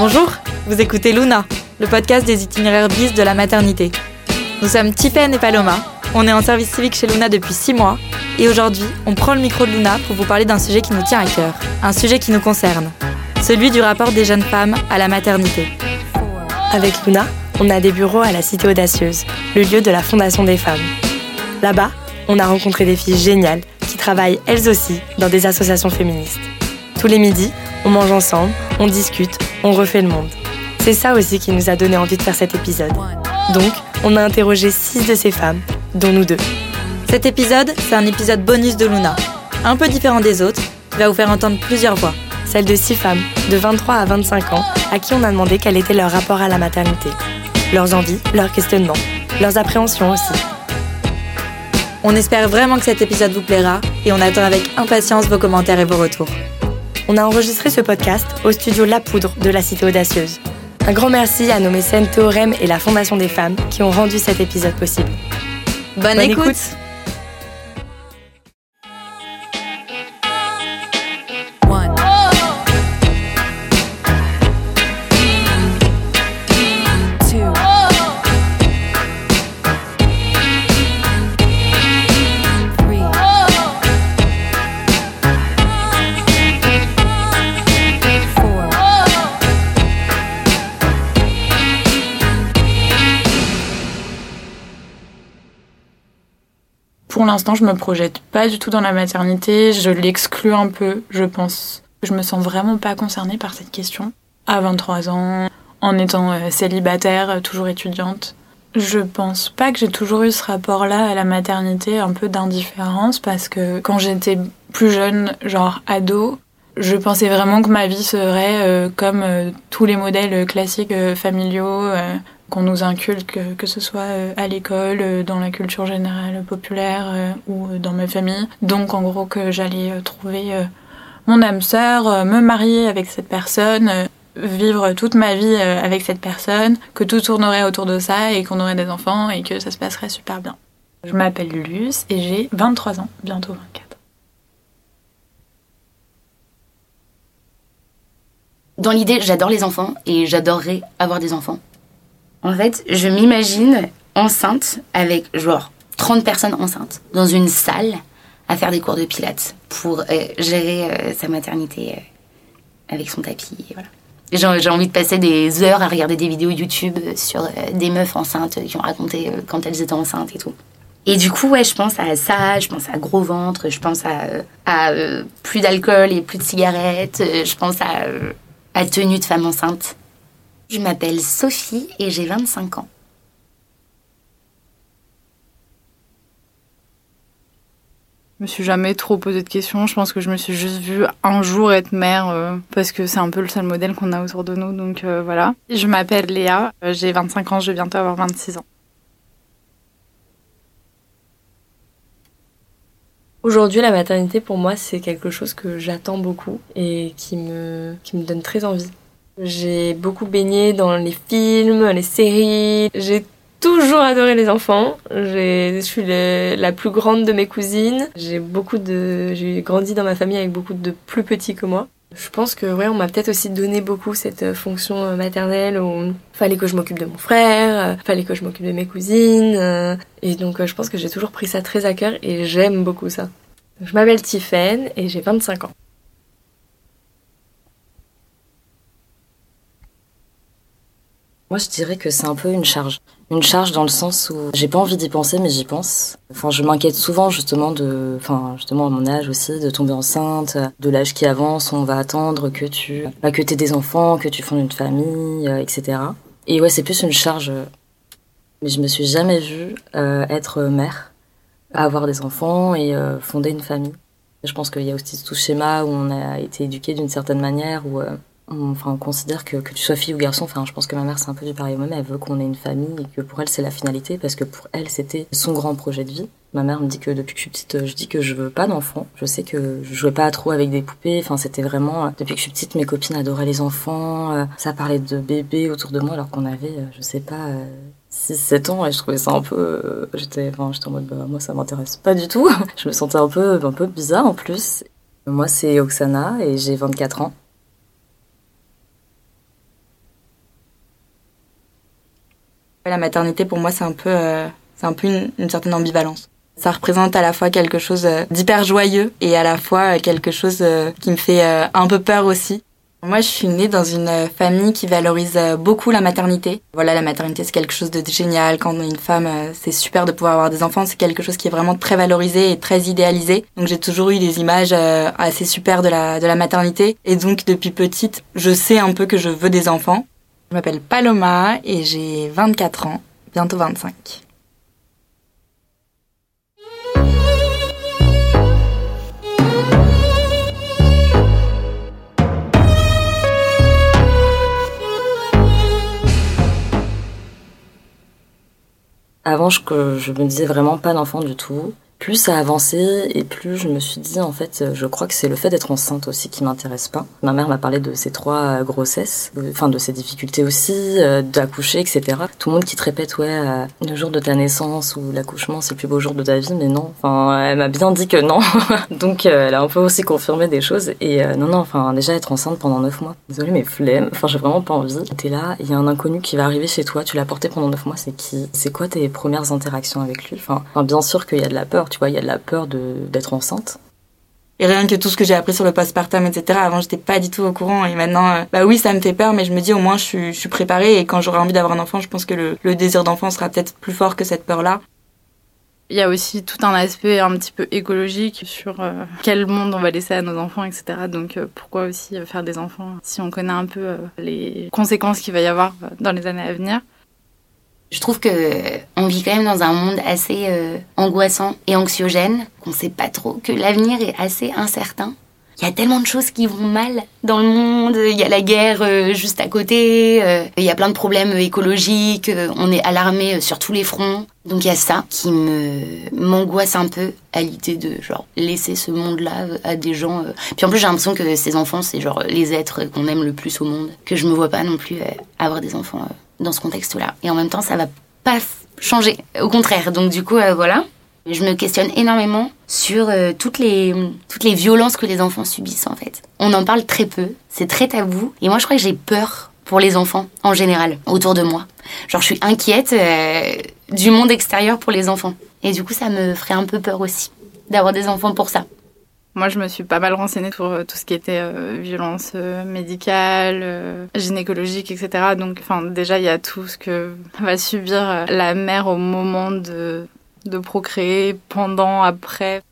Bonjour, vous écoutez Luna, le podcast des itinéraires bis de la maternité. Nous sommes Tiffen et Paloma, on est en service civique chez Luna depuis 6 mois, et aujourd'hui, on prend le micro de Luna pour vous parler d'un sujet qui nous tient à cœur, un sujet qui nous concerne, celui du rapport des jeunes femmes à la maternité. Avec Luna, on a des bureaux à la Cité Audacieuse, le lieu de la Fondation des femmes. Là-bas, on a rencontré des filles géniales qui travaillent elles aussi dans des associations féministes. Tous les midis, on mange ensemble, on discute, on refait le monde. C'est ça aussi qui nous a donné envie de faire cet épisode. Donc, on a interrogé six de ces femmes, dont nous deux. Cet épisode, c'est un épisode bonus de Luna, un peu différent des autres, qui va vous faire entendre plusieurs voix. Celle de six femmes, de 23 à 25 ans, à qui on a demandé quel était leur rapport à la maternité. Leurs envies, leurs questionnements, leurs appréhensions aussi. On espère vraiment que cet épisode vous plaira et on attend avec impatience vos commentaires et vos retours. On a enregistré ce podcast au studio La Poudre de la Cité Audacieuse. Un grand merci à nos mécènes Théorème et la Fondation des femmes qui ont rendu cet épisode possible. Bonne, écoute. Pour je me projette pas du tout dans la maternité. Je l'exclus un peu, je pense. Je me sens vraiment pas concernée par cette question. À 23 ans, en étant euh, célibataire, euh, toujours étudiante. Je pense pas que j'ai toujours eu ce rapport-là à la maternité, un peu d'indifférence, parce que quand j'étais plus jeune, genre ado, je pensais vraiment que ma vie serait euh, comme tous les modèles classiques familiaux, qu'on nous inculque, que ce soit euh, à l'école, euh, dans la culture générale populaire euh, ou dans ma famille. Donc en gros que j'allais trouver mon âme sœur, me marier avec cette personne, vivre toute ma vie avec cette personne, que tout tournerait autour de ça et qu'on aurait des enfants et que ça se passerait super bien. Je m'appelle Luce et j'ai 23 ans, bientôt 24. Dans l'idée, j'adore les enfants et j'adorerais avoir des enfants. En fait, je m'imagine enceinte avec genre 30 personnes enceintes dans une salle à faire des cours de pilates pour euh, gérer euh, sa maternité euh, avec son tapis. J'ai envie de passer des heures à regarder des vidéos YouTube sur des meufs enceintes qui ont raconté quand elles étaient enceintes et tout. Et du coup, ouais, je pense à ça, je pense à gros ventre, je pense à, plus d'alcool et plus de cigarettes, je pense à tenue de femme enceinte. Je m'appelle Sophie et j'ai 25 ans. Je me suis jamais trop posé de questions. Je pense que je me suis juste vue un jour être mère euh, parce que c'est un peu le seul modèle qu'on a autour de nous. Donc euh, voilà. Je m'appelle Léa. Euh, j'ai 25 ans. Je vais bientôt avoir 26 ans. Aujourd'hui, la maternité pour moi, c'est quelque chose que j'attends beaucoup et qui me, qui me donne très envie. J'ai beaucoup baigné dans les films, les séries. J'ai toujours adoré les enfants. Je suis la plus grande de mes cousines. J'ai beaucoup de, j'ai grandi dans ma famille avec beaucoup de plus petits que moi. Je pense que ouais, on m'a peut-être aussi donné beaucoup cette fonction maternelle où fallait que je m'occupe de mon frère, fallait que je m'occupe de mes cousines. Et donc je pense que j'ai toujours pris ça très à cœur et j'aime beaucoup ça. Je m'appelle Tiffen et j'ai 25 ans. Moi, je dirais que c'est un peu une charge. Une charge dans le sens où j'ai pas envie d'y penser, mais j'y pense. Enfin, je m'inquiète souvent justement de, enfin, justement à mon âge aussi, de tomber enceinte, de l'âge qui avance, on va attendre que tu, bah, que t'aies des enfants, que tu fondes une famille, euh, etc. Et ouais, c'est plus une charge. Mais je me suis jamais vue euh, être mère, avoir des enfants et euh, fonder une famille. Je pense qu'il y a aussi tout ce schéma où on a été éduqué d'une certaine manière où on, enfin, on considère que, que tu sois fille ou garçon, enfin, je pense que ma mère c'est un peu du pareil même, elle veut qu'on ait une famille et que pour elle c'est la finalité parce que pour elle c'était son grand projet de vie. Ma mère me dit que depuis que je suis petite, je dis que je veux pas d'enfants. Je sais que je jouais pas trop avec des poupées. Enfin, c'était vraiment depuis que je suis petite, mes copines adoraient les enfants. Euh, ça parlait de bébés autour de moi alors qu'on avait, euh, je sais pas, 6-7 euh, ans et je trouvais ça un peu j'étais enfin j'étais en mode bah, moi ça m'intéresse pas du tout je me sentais un peu un peu bizarre en plus moi c'est Oksana et j'ai 24 ans La maternité, pour moi, c'est un peu, euh, c'est un peu une, une, certaine ambivalence. Ça représente à la fois quelque chose euh, d'hyper joyeux et à la fois euh, quelque chose qui me fait un peu peur aussi. Moi, je suis née dans une famille qui valorise beaucoup la maternité. Voilà, la maternité, c'est quelque chose de génial. Quand on est une femme, c'est super de pouvoir avoir des enfants. C'est quelque chose qui est vraiment très valorisé et très idéalisé. Donc, j'ai toujours eu des images assez super de la, de la maternité. Et donc, depuis petite, je sais un peu que je veux des enfants. Je m'appelle Paloma et j'ai 24 ans, bientôt 25. Avant, je, je me disais vraiment pas d'enfant du tout plus ça a avancé et plus je me suis dit en fait je crois que c'est le fait d'être enceinte aussi qui m'intéresse pas. Ma mère m'a parlé de ses trois grossesses, enfin de ses difficultés aussi, euh, d'accoucher etc. Tout le monde qui te répète ouais euh, le jour de ta naissance ou l'accouchement c'est le plus beau jour de ta vie mais non. Enfin elle m'a bien dit que non. Donc euh, elle a un peu aussi confirmé des choses et non non enfin déjà être enceinte pendant neuf mois. Désolée mais flemme. Enfin j'ai vraiment pas envie. T'es là, il y a un inconnu qui va arriver chez toi, tu l'as porté pendant neuf mois c'est qui? C'est quoi tes premières interactions avec lui? Enfin bien sûr qu'il y a de la peur tu vois, il y a de la peur d'être enceinte. Et rien que tout ce que j'ai appris sur le postpartum, etc. Avant, j'étais pas du tout au courant. Et maintenant, euh, bah oui, ça me fait peur, mais je me dis au moins, je suis, préparée. Et quand j'aurai envie d'avoir un enfant, je pense que le, le désir d'enfant sera peut-être plus fort que cette peur-là. Il y a aussi tout un aspect un petit peu écologique sur euh, quel monde on va laisser à nos enfants, etc. Donc euh, pourquoi aussi faire des enfants si on connaît un peu les conséquences qu'il va y avoir dans les années à venir. Je trouve que on vit quand même dans un monde assez euh, angoissant et anxiogène, qu'on sait pas trop, que l'avenir est assez incertain. Il y a tellement de choses qui vont mal dans le monde. Il y a la guerre euh, juste à côté. Euh, il y a plein de problèmes écologiques. on est alarmé sur tous les fronts. Donc il y a ça qui me m'angoisse un peu à l'idée de genre laisser ce monde-là à des gens. Puis en plus j'ai l'impression que ces enfants c'est genre les êtres qu'on aime le plus au monde. Que je me vois pas non plus avoir des enfants dans ce contexte-là. Et en même temps, ça va pas changer. Au contraire. Donc du coup, euh, voilà. Je me questionne énormément sur euh, toutes, les, toutes les violences que les enfants subissent en fait. On en parle très peu, c'est très tabou. Et moi je crois que j'ai peur pour les enfants en général, autour de moi. Genre je suis inquiète euh, du monde extérieur pour les enfants. Et du coup ça me ferait un peu peur aussi d'avoir des enfants pour ça. Moi, je me suis pas mal renseignée sur euh, tout ce qui était euh, violence euh, médicale, gynécologique, etc. Donc, enfin, déjà, il y a tout ce que va subir la mère au moment de, de procréer, pendant, après.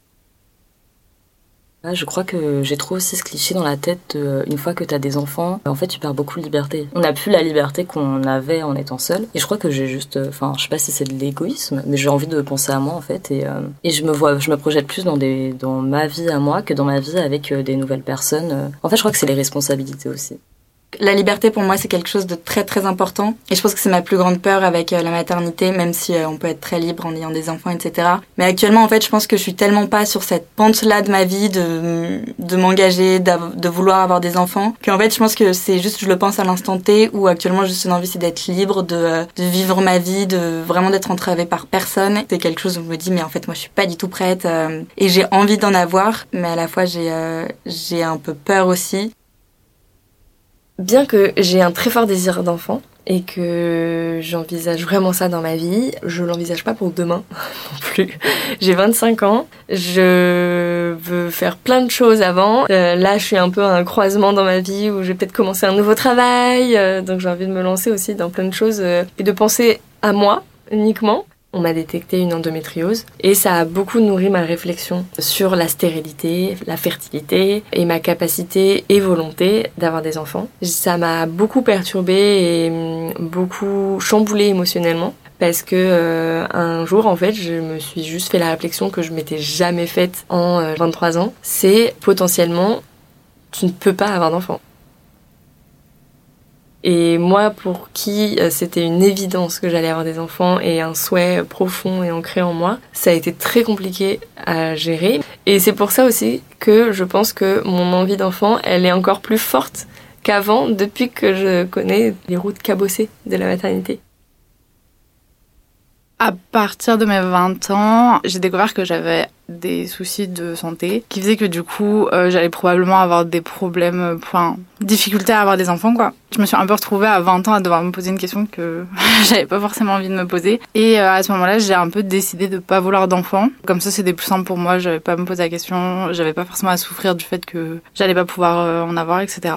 Ah, je crois que j'ai trop aussi ce cliché dans la tête euh, une fois que tu as des enfants, en fait tu perds beaucoup de liberté. On n'a plus la liberté qu'on avait en étant seul. Et je crois que j'ai juste, euh, enfin je sais pas si c'est de l'égoïsme, mais j'ai envie de penser à moi en fait. Et, euh, et je me vois, je me projette plus dans, des, dans ma vie à moi que dans ma vie avec des nouvelles personnes. En fait je crois que c'est les responsabilités aussi. La liberté pour moi c'est quelque chose de très très important et je pense que c'est ma plus grande peur avec euh, la maternité même si euh, on peut être très libre en ayant des enfants etc. Mais actuellement en fait je pense que je suis tellement pas sur cette pente là de ma vie de, de m'engager, de vouloir avoir des enfants qu'en fait je pense que c'est juste je le pense à l'instant T où actuellement juste une envie c'est d'être libre, de, euh, de vivre ma vie, de vraiment d'être entravée par personne. C'est quelque chose où je me dis mais en fait moi je suis pas du tout prête et j'ai envie d'en avoir mais à la fois j'ai j'ai un peu peur aussi Bien que j'ai un très fort désir d'enfant et que j'envisage vraiment ça dans ma vie, je l'envisage pas pour demain non plus. J'ai 25 ans, je veux faire plein de choses avant. Euh, là, je suis un peu à un croisement dans ma vie où je vais peut-être commencer un nouveau travail, euh, donc j'ai envie de me lancer aussi dans plein de choses euh, et de penser à moi uniquement on m'a détecté une endométriose et ça a beaucoup nourri ma réflexion sur la stérilité, la fertilité et ma capacité et volonté d'avoir des enfants. Ça m'a beaucoup perturbée et hum, beaucoup chamboulée émotionnellement parce que euh, un jour en fait je me suis juste fait la réflexion que je m'étais jamais faite en 23 euh, ans, c'est potentiellement tu ne peux pas avoir d'enfant. Et moi, pour qui euh, c'était une évidence que j'allais avoir des enfants et un souhait profond et ancré en moi, ça a été très compliqué à gérer. Et c'est pour ça aussi que je pense que mon envie d'enfant, elle est encore plus forte qu'avant depuis que je connais les routes cabossées de la maternité. À partir de mes 20 ans, j'ai découvert que j'avais des soucis de santé qui faisaient que du coup, euh, j'allais probablement avoir des problèmes, euh, enfin, difficultés à avoir des enfants, quoi. Je me suis un peu retrouvée à 20 ans à devoir me poser une question que j'avais pas forcément envie de me poser. Et euh, à ce moment-là, j'ai un peu décidé de pas vouloir d'enfants. Comme ça, c'était plus simple pour moi, j'avais pas à me poser la question, j'avais pas forcément à souffrir du fait que j'allais pas pouvoir en avoir, etc.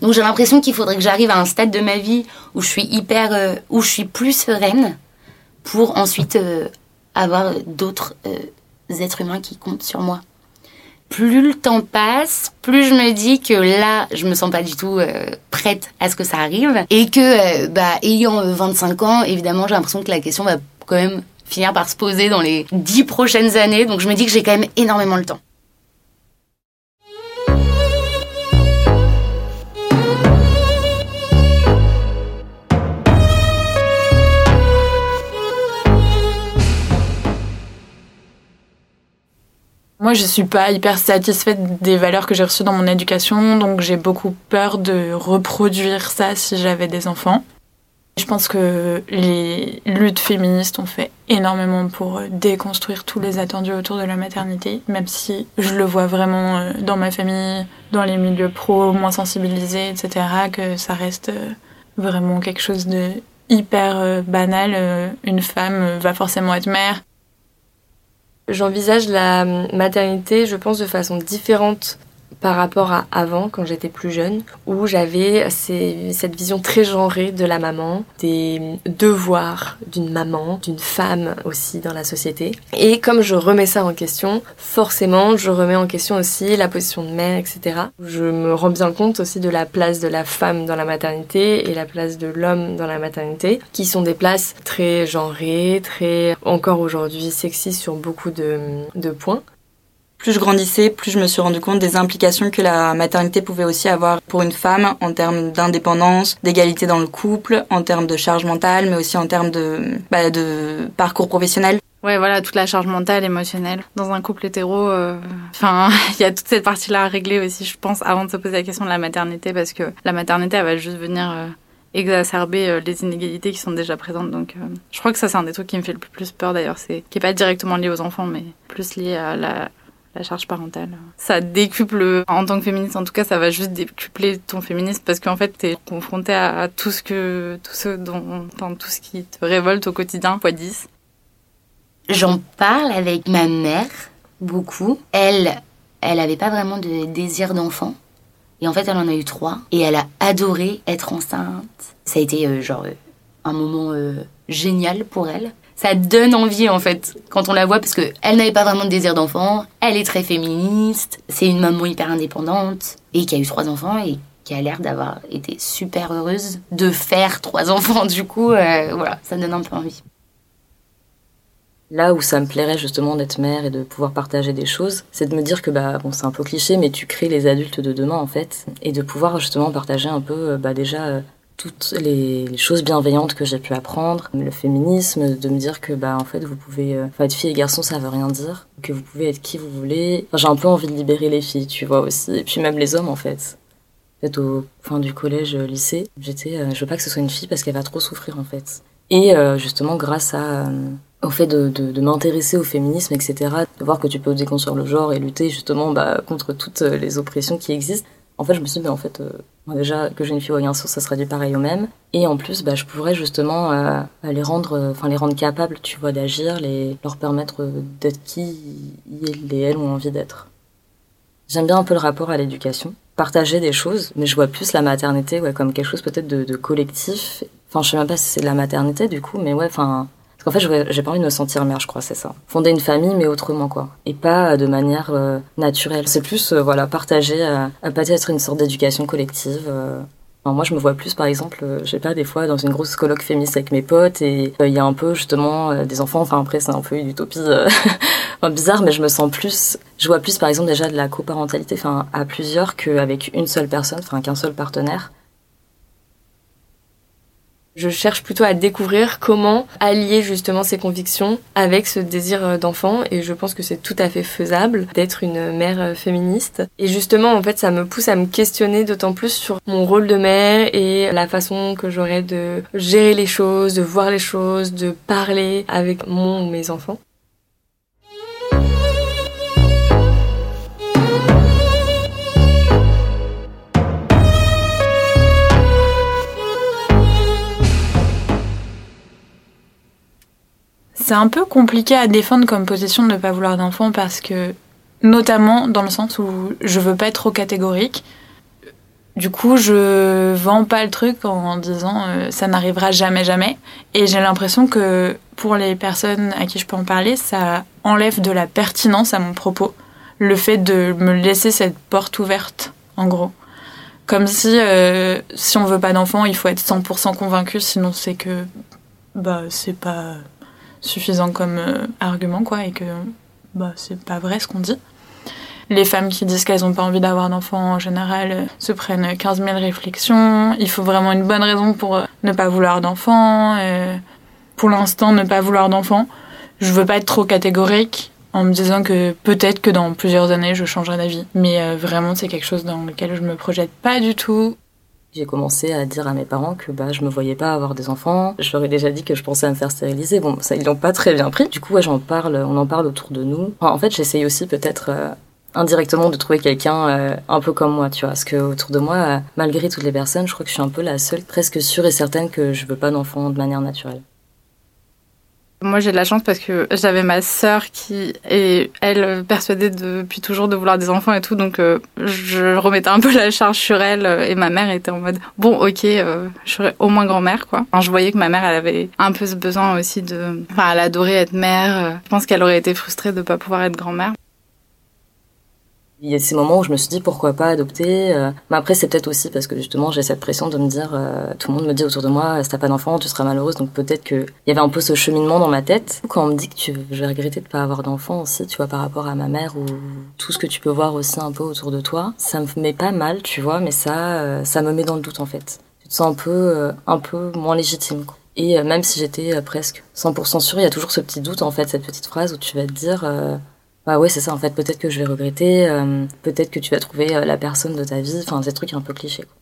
Donc j'ai l'impression qu'il faudrait que j'arrive à un stade de ma vie où je suis hyper, euh, où je suis plus sereine pour ensuite euh, avoir d'autres euh, êtres humains qui comptent sur moi. Plus le temps passe, plus je me dis que là, je me sens pas du tout prête à ce que ça arrive et que, bah, ayant 25 ans, évidemment, j'ai l'impression que la question va quand même finir par se poser dans les 10 prochaines années. Donc je me dis que j'ai quand même énormément le temps. Moi, je suis pas hyper satisfaite des valeurs que j'ai reçues dans mon éducation, donc j'ai beaucoup peur de reproduire ça si j'avais des enfants. Je pense que les luttes féministes ont fait énormément pour déconstruire tous les attendus autour de la maternité, même si je le vois vraiment euh, dans ma famille, dans les milieux pro moins sensibilisés, etc., que ça reste euh, vraiment quelque chose de hyper euh, banal. Une femme va forcément être mère, J'envisage la maternité, je pense, de façon différente par rapport à avant, quand j'étais plus jeune, où j'avais cette vision très genrée de la maman, des devoirs d'une maman, d'une femme aussi dans la société. Et comme je remets ça en question, forcément, je remets en question aussi la position de mère, etc. Je me rends bien compte aussi de la place de la femme dans la maternité et la place de l'homme dans la maternité, qui sont des places très genrées, très encore aujourd'hui sexistes sur beaucoup de, de points plus je grandissais, plus je me suis rendu compte des implications que la maternité pouvait aussi avoir pour une femme en termes d'indépendance, d'égalité dans le couple, en termes de charge mentale, mais aussi en termes de, bah, de parcours professionnel. Ouais, voilà, toute la charge mentale, émotionnelle. Dans un couple hétéro, euh, enfin, il y a toute cette partie-là à régler aussi, je pense, avant de se poser la question de la maternité, parce que la maternité, elle va juste venir euh, exacerber euh, les inégalités qui sont déjà présentes. Donc, je crois que ça, c'est un des trucs qui me fait le plus peur d'ailleurs, c'est qui est pas directement lié aux enfants, mais plus lié à la, la charge parentale. Ça décuple, en tant que féministe, en tout cas, ça va juste décupler ton féminisme parce qu'en fait, t'es confronté à, tout ce que, tout ce dont, tout ce qui te révolte au quotidien, fois 10. J'en parle avec ma mère, beaucoup. Elle, elle avait pas vraiment de désir d'enfant. Et en fait, elle en a eu trois. Et elle a adoré être enceinte. Ça a été, euh, genre, euh, un moment euh, génial pour elle ça donne envie en fait quand on la voit parce que elle n'avait pas vraiment de désir d'enfant, elle est très féministe, c'est une maman hyper indépendante et qui a eu trois enfants et qui a l'air d'avoir été super heureuse de faire trois enfants du coup euh, voilà ça donne un peu envie. Là où ça me plairait justement d'être mère et de pouvoir partager des choses, c'est de me dire que bah bon c'est un peu cliché mais tu crées les adultes de demain en fait et de pouvoir justement partager un peu euh, bah déjà euh, toutes les, choses bienveillantes que j'ai pu apprendre, le féminisme, de me dire que bah en fait vous pouvez, euh, être fille et garçon ça veut rien dire, que vous pouvez être qui vous voulez. j'ai un peu envie de libérer les filles, tu vois aussi, et puis même les hommes en fait. Peut-être au fin du collège, euh, lycée, j'étais, euh, je veux pas que ce soit une fille parce qu'elle va trop souffrir en fait. Et justement grâce à au fait de, de, m'intéresser au féminisme, etc., de voir que tu peux déconstruire le genre et lutter justement bah, contre toutes les oppressions qui existent, en fait, je me suis dit, en fait, euh, déjà que j'ai une fille ou un garçon, ça serait du pareil au même. Et en plus, bah, je pourrais justement euh, les rendre, euh, enfin les rendre capables, tu vois, d'agir, les leur permettre d'être qui ils et elles ont envie d'être. J'aime bien un peu le rapport à l'éducation, partager des choses, mais je vois plus la maternité, ouais, comme quelque chose peut-être de, de collectif. Enfin, je sais même pas si c'est de la maternité du coup, mais ouais, enfin, parce qu'en fait, j'ai pas envie de me sentir mère, je crois, c'est ça. Fonder une famille, mais autrement, quoi. Et pas de manière euh, naturelle. C'est plus, euh, voilà, partager, euh, peut-être une sorte d'éducation collective. Euh. moi, je me vois plus, par exemple, je sais pas, des fois, dans une grosse colloque féministe avec mes potes, et il y a un peu, justement, des enfants. Enfin, après, c'est un peu une utopie bizarre, mais je me sens plus... Je vois plus, par exemple, déjà de la coparentalité, enfin, à plusieurs, qu'avec une seule personne, enfin, qu'un seul partenaire. Je cherche plutôt à découvrir comment allier justement ces convictions avec ce désir d'enfant et je pense que c'est tout à fait faisable d'être une mère féministe. Et justement, en fait, ça me pousse à me questionner d'autant plus sur mon rôle de mère et la façon que j'aurais de gérer les choses, de voir les choses, de parler avec mon ou mes enfants. C'est un peu compliqué à défendre comme position de ne pas vouloir d'enfant parce que, notamment dans le sens où je veux pas être trop catégorique. Du coup, je vends pas le truc en disant euh, ça n'arrivera jamais, jamais. Et j'ai l'impression que pour les personnes à qui je peux en parler, ça enlève de la pertinence à mon propos. Le fait de me laisser cette porte ouverte, en gros. Comme si, euh, si on veut pas d'enfant, il faut être 100% convaincu, sinon c'est que, bah, c'est pas suffisant comme euh, argument, quoi, et que bah, c'est pas vrai ce qu'on dit. Les femmes qui disent qu'elles n'ont pas envie d'avoir d'enfants en général euh, se prennent 15 000 réflexions. Il faut vraiment une bonne raison pour euh, ne pas vouloir d'enfants. pour l'instant, ne pas vouloir d'enfants. Je veux pas être trop catégorique en me disant que peut-être que dans plusieurs années je changerai d'avis. Mais vraiment, c'est quelque chose dans lequel je me projette pas du tout. J'ai commencé à dire à mes parents que bah je me voyais pas avoir des enfants. Je leur ai déjà dit que je pensais à me faire stériliser. Bon, ça ils l'ont pas très bien pris. Du coup, ouais, j'en parle, on en parle autour de nous. en fait, j'essaye aussi peut-être euh, indirectement de trouver quelqu'un euh, un peu comme moi, tu vois. Parce que autour de moi, euh, malgré toutes les personnes, je crois que je suis un peu la seule, presque sûre et certaine que je veux pas d'enfants de manière naturelle. Moi, j'ai de la chance parce que j'avais ma sœur qui est, elle, persuadée depuis toujours de vouloir des enfants et tout. Donc, euh, je remettais un peu la charge sur elle. Et ma mère était en mode, bon, ok, euh, je serais au moins grand-mère, quoi. Enfin, je voyais que ma mère, elle avait un peu ce besoin aussi de... Enfin, elle adorait être mère. Je pense qu'elle aurait été frustrée de pas pouvoir être grand-mère. Il y a ces moments où je me suis dit pourquoi pas adopter. Euh, mais après c'est peut-être aussi parce que justement j'ai cette pression de me dire euh, tout le monde me dit autour de moi si t'as pas d'enfant tu seras malheureuse donc peut-être que il y avait un peu ce cheminement dans ma tête. Quand on me dit que tu je vais regretter de pas avoir d'enfant aussi tu vois par rapport à ma mère ou tout ce que tu peux voir aussi un peu autour de toi ça me met pas mal tu vois mais ça euh, ça me met dans le doute en fait. Tu te sens un peu un peu moins légitime. Quoi. Et même si j'étais presque 100% sûre il y a toujours ce petit doute en fait cette petite phrase où tu vas te dire bah ouais, c'est ça, en fait, peut-être que je vais regretter, euh, peut-être que tu vas trouver euh, la personne de ta vie, enfin, ces trucs un peu clichés. Quoi.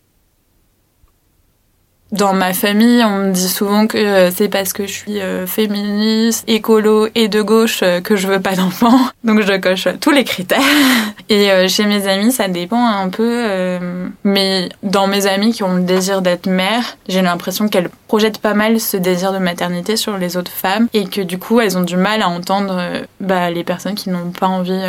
Dans ma famille, on me dit souvent que euh, c'est parce que je suis euh, féministe, écolo et de gauche euh, que je veux pas d'enfants. Donc je coche tous les critères. Et chez mes amis, ça dépend un peu. Mais dans mes amis qui ont le désir d'être mère, j'ai l'impression qu'elles projettent pas mal ce désir de maternité sur les autres femmes et que du coup, elles ont du mal à entendre bah, les personnes qui n'ont pas envie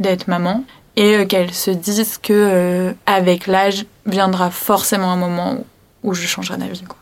d'être maman et qu'elles se disent que avec l'âge viendra forcément un moment où je changerai d'avis. Quoi.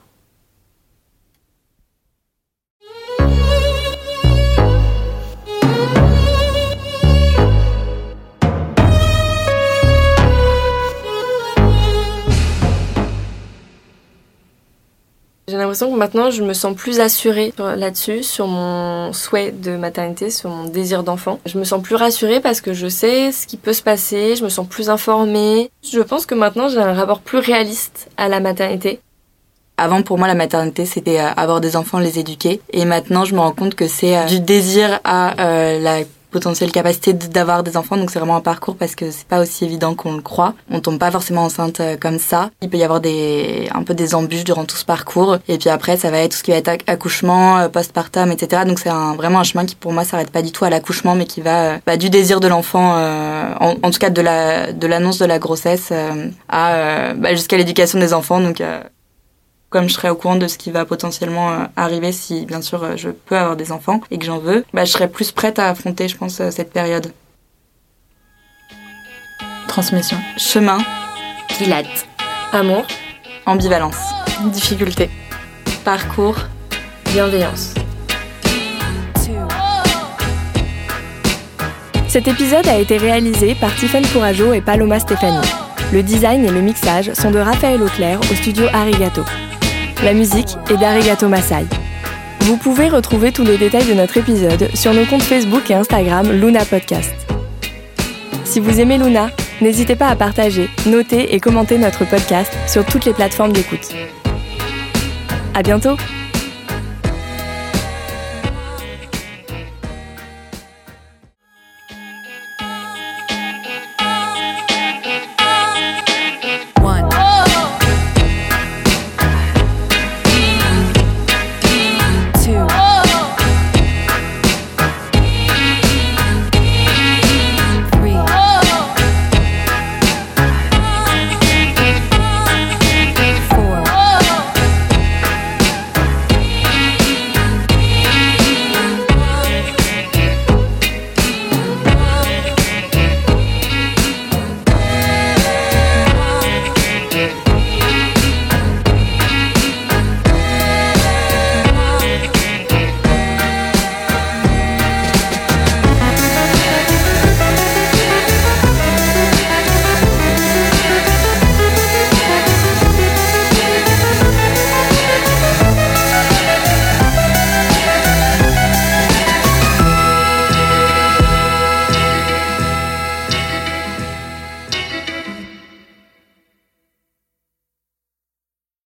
J'ai l'impression que maintenant je me sens plus assurée là-dessus, sur mon souhait de maternité, sur mon désir d'enfant. Je me sens plus rassurée parce que je sais ce qui peut se passer, je me sens plus informée. Je pense que maintenant j'ai un rapport plus réaliste à la maternité. Avant, pour moi, la maternité, c'était euh, avoir des enfants, les éduquer. Et maintenant, je me rends compte que c'est euh, du désir à euh, la potentielle capacité d'avoir des enfants. Donc c'est vraiment un parcours parce que c'est pas aussi évident qu'on le croit. On tombe pas forcément enceinte euh, comme ça. Il peut y avoir des un peu des embûches durant tout ce parcours. Et puis après ça va être tout ce qui va être accouchement, euh, postpartum, etc. Donc c'est un, vraiment un chemin qui pour moi s'arrête pas du tout à l'accouchement, mais qui va bah, du désir de l'enfant, en, en, tout cas de la de l'annonce de la grossesse à bah, jusqu'à l'éducation des enfants. Donc comme je serai au courant de ce qui va potentiellement euh, arriver si bien sûr euh, je peux avoir des enfants et que j'en veux, bah, je serai plus prête à affronter, je pense, euh, cette période. Transmission. Chemin. Pilate. Amour. Ambivalence. Difficulté. Parcours. Bienveillance. Cet épisode a été réalisé par Tiffany Courageau et Paloma Stefani. Le design et le mixage sont de Raphaël Auclair au studio Arigato. La musique est d'Arigato Masai. Vous pouvez retrouver tous les détails de notre épisode sur nos comptes Facebook et Instagram Luna Podcast. Si vous aimez Luna, n'hésitez pas à partager, noter et commenter notre podcast sur toutes les plateformes d'écoute. À bientôt!